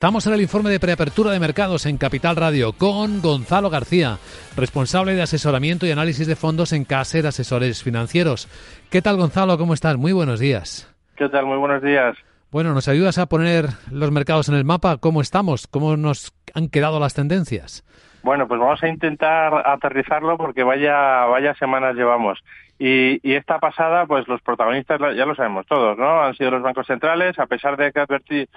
Estamos en el informe de preapertura de mercados en Capital Radio con Gonzalo García, responsable de asesoramiento y análisis de fondos en Caser Asesores Financieros. ¿Qué tal Gonzalo? ¿Cómo estás? Muy buenos días. ¿Qué tal? Muy buenos días. Bueno, ¿nos ayudas a poner los mercados en el mapa? ¿Cómo estamos? ¿Cómo nos han quedado las tendencias? Bueno, pues vamos a intentar aterrizarlo porque vaya, vaya semanas llevamos. Y, y, esta pasada, pues los protagonistas ya lo sabemos todos, ¿no? Han sido los bancos centrales, a pesar de que advertir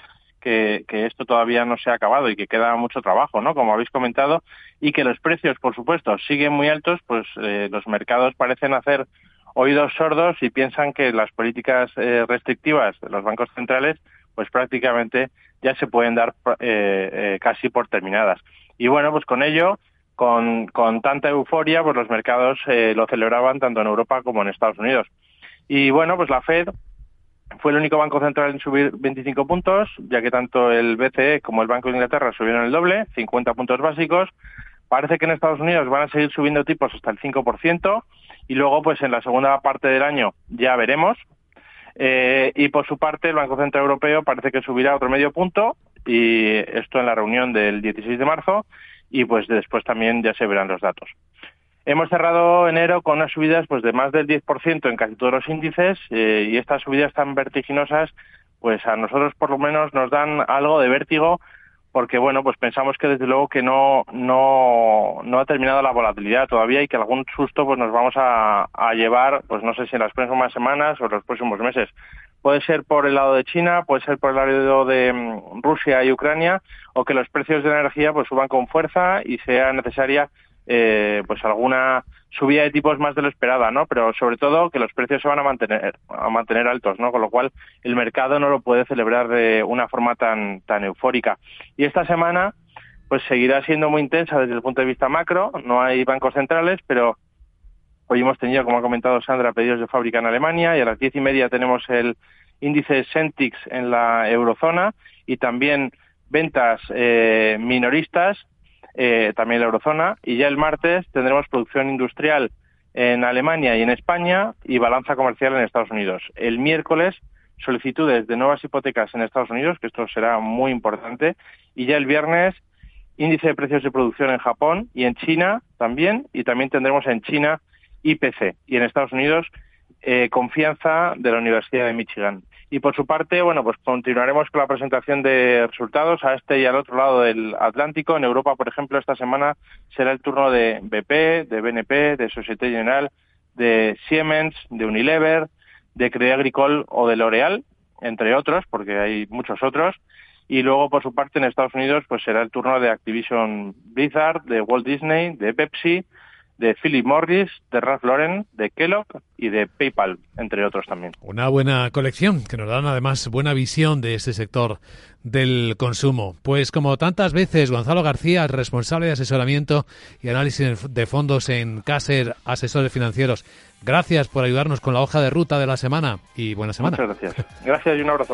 que, esto todavía no se ha acabado y que queda mucho trabajo, ¿no? Como habéis comentado, y que los precios, por supuesto, siguen muy altos, pues eh, los mercados parecen hacer oídos sordos y piensan que las políticas eh, restrictivas de los bancos centrales, pues prácticamente ya se pueden dar eh, casi por terminadas. Y bueno, pues con ello, con, con tanta euforia, pues los mercados lo celebraban tanto en Europa como en Estados Unidos. Y bueno, pues la Fed fue el único banco central en subir 25 puntos, ya que tanto el BCE como el Banco de Inglaterra subieron el doble, 50 puntos básicos. Parece que en Estados Unidos van a seguir subiendo tipos hasta el 5% y luego pues en la segunda parte del año ya veremos. Eh, y por su parte el Banco Central Europeo parece que subirá otro medio punto y esto en la reunión del 16 de marzo y pues después también ya se verán los datos. Hemos cerrado enero con unas subidas pues de más del 10% en casi todos los índices eh, y estas subidas tan vertiginosas pues a nosotros por lo menos nos dan algo de vértigo porque bueno pues pensamos que desde luego que no no no ha terminado la volatilidad todavía y que algún susto pues nos vamos a, a llevar pues no sé si en las próximas semanas o los próximos meses. Puede ser por el lado de China, puede ser por el lado de mm, Rusia y Ucrania, o que los precios de energía pues suban con fuerza y sea necesaria eh, pues alguna subida de tipos más de lo esperada, ¿no? Pero sobre todo que los precios se van a mantener, a mantener altos, ¿no? Con lo cual el mercado no lo puede celebrar de una forma tan, tan eufórica. Y esta semana, pues seguirá siendo muy intensa desde el punto de vista macro, no hay bancos centrales, pero hoy hemos tenido, como ha comentado Sandra, pedidos de fábrica en Alemania y a las diez y media tenemos el índice Sentix en la eurozona y también ventas eh, minoristas eh, también la eurozona, y ya el martes tendremos producción industrial en Alemania y en España y balanza comercial en Estados Unidos. El miércoles solicitudes de nuevas hipotecas en Estados Unidos, que esto será muy importante, y ya el viernes índice de precios de producción en Japón y en China también, y también tendremos en China IPC y en Estados Unidos eh, confianza de la Universidad de Michigan. Y por su parte, bueno, pues continuaremos con la presentación de resultados a este y al otro lado del Atlántico. En Europa, por ejemplo, esta semana será el turno de BP, de BNP, de Societe General, de Siemens, de Unilever, de Crédit Agricole o de L'Oreal, entre otros, porque hay muchos otros. Y luego, por su parte, en Estados Unidos, pues será el turno de Activision Blizzard, de Walt Disney, de Pepsi, de Philip Morris, de Ralph Lauren, de Kellogg y de PayPal, entre otros también. Una buena colección que nos dan además buena visión de este sector del consumo. Pues como tantas veces, Gonzalo García, responsable de asesoramiento y análisis de fondos en Caser Asesores Financieros. Gracias por ayudarnos con la hoja de ruta de la semana y buena semana. Muchas gracias. Gracias y un abrazo.